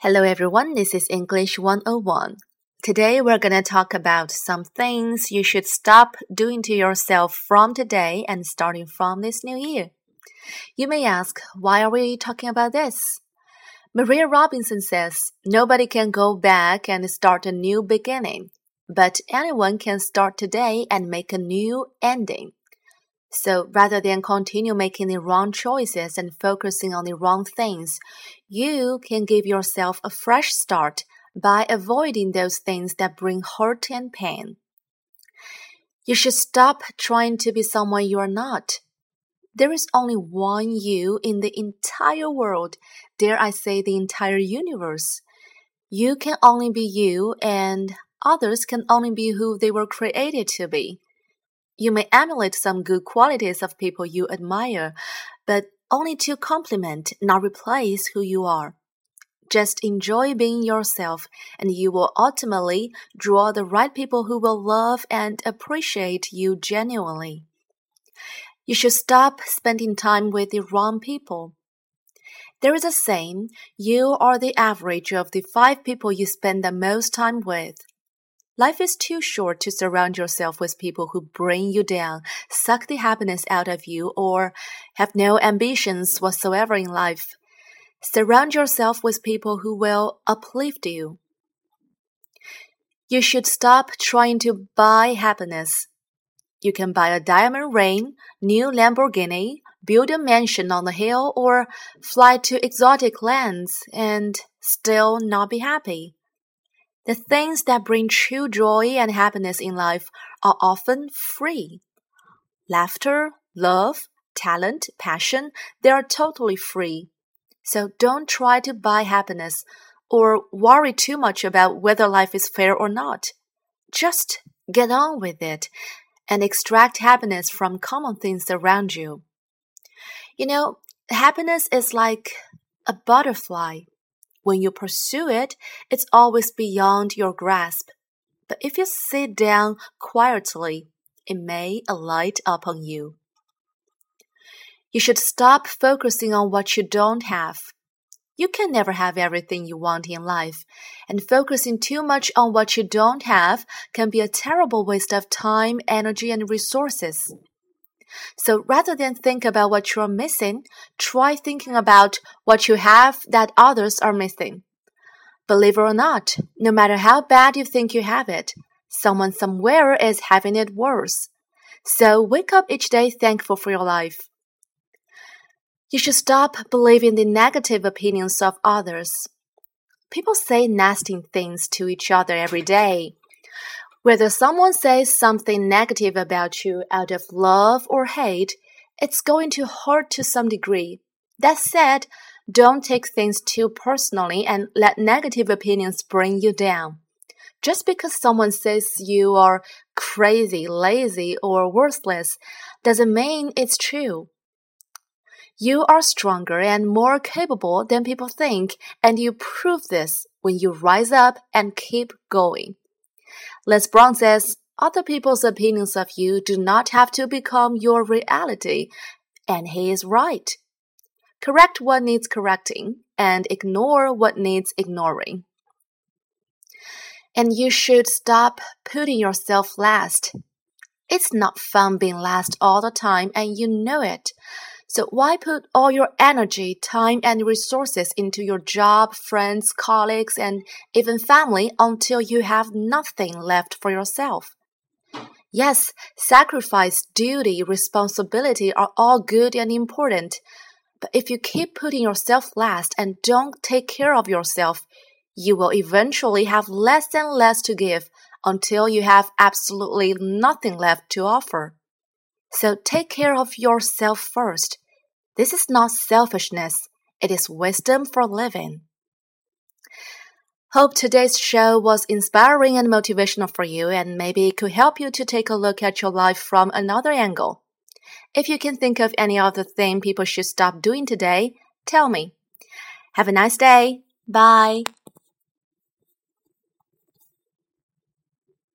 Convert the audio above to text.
Hello everyone, this is English 101. Today we're going to talk about some things you should stop doing to yourself from today and starting from this new year. You may ask, why are we talking about this? Maria Robinson says, nobody can go back and start a new beginning, but anyone can start today and make a new ending. So rather than continue making the wrong choices and focusing on the wrong things, you can give yourself a fresh start by avoiding those things that bring hurt and pain. You should stop trying to be someone you are not. There is only one you in the entire world, dare I say the entire universe. You can only be you, and others can only be who they were created to be. You may emulate some good qualities of people you admire, but only to complement, not replace who you are. Just enjoy being yourself, and you will ultimately draw the right people who will love and appreciate you genuinely. You should stop spending time with the wrong people. There is a saying, you are the average of the five people you spend the most time with. Life is too short to surround yourself with people who bring you down, suck the happiness out of you, or have no ambitions whatsoever in life. Surround yourself with people who will uplift you. You should stop trying to buy happiness. You can buy a diamond ring, new Lamborghini, build a mansion on the hill, or fly to exotic lands and still not be happy. The things that bring true joy and happiness in life are often free. Laughter, love, talent, passion, they are totally free. So don't try to buy happiness or worry too much about whether life is fair or not. Just get on with it and extract happiness from common things around you. You know, happiness is like a butterfly. When you pursue it, it's always beyond your grasp. But if you sit down quietly, it may alight upon you. You should stop focusing on what you don't have. You can never have everything you want in life, and focusing too much on what you don't have can be a terrible waste of time, energy, and resources. So rather than think about what you're missing, try thinking about what you have that others are missing. Believe it or not, no matter how bad you think you have it, someone somewhere is having it worse. So wake up each day thankful for your life. You should stop believing the negative opinions of others. People say nasty things to each other every day. Whether someone says something negative about you out of love or hate, it's going to hurt to some degree. That said, don't take things too personally and let negative opinions bring you down. Just because someone says you are crazy, lazy, or worthless doesn't mean it's true. You are stronger and more capable than people think, and you prove this when you rise up and keep going. Les Brown says, other people's opinions of you do not have to become your reality, and he is right. Correct what needs correcting and ignore what needs ignoring. And you should stop putting yourself last. It's not fun being last all the time, and you know it. So why put all your energy, time, and resources into your job, friends, colleagues, and even family until you have nothing left for yourself? Yes, sacrifice, duty, responsibility are all good and important. But if you keep putting yourself last and don't take care of yourself, you will eventually have less and less to give until you have absolutely nothing left to offer. So take care of yourself first. This is not selfishness, it is wisdom for living. Hope today's show was inspiring and motivational for you, and maybe it could help you to take a look at your life from another angle. If you can think of any other thing people should stop doing today, tell me. Have a nice day. Bye.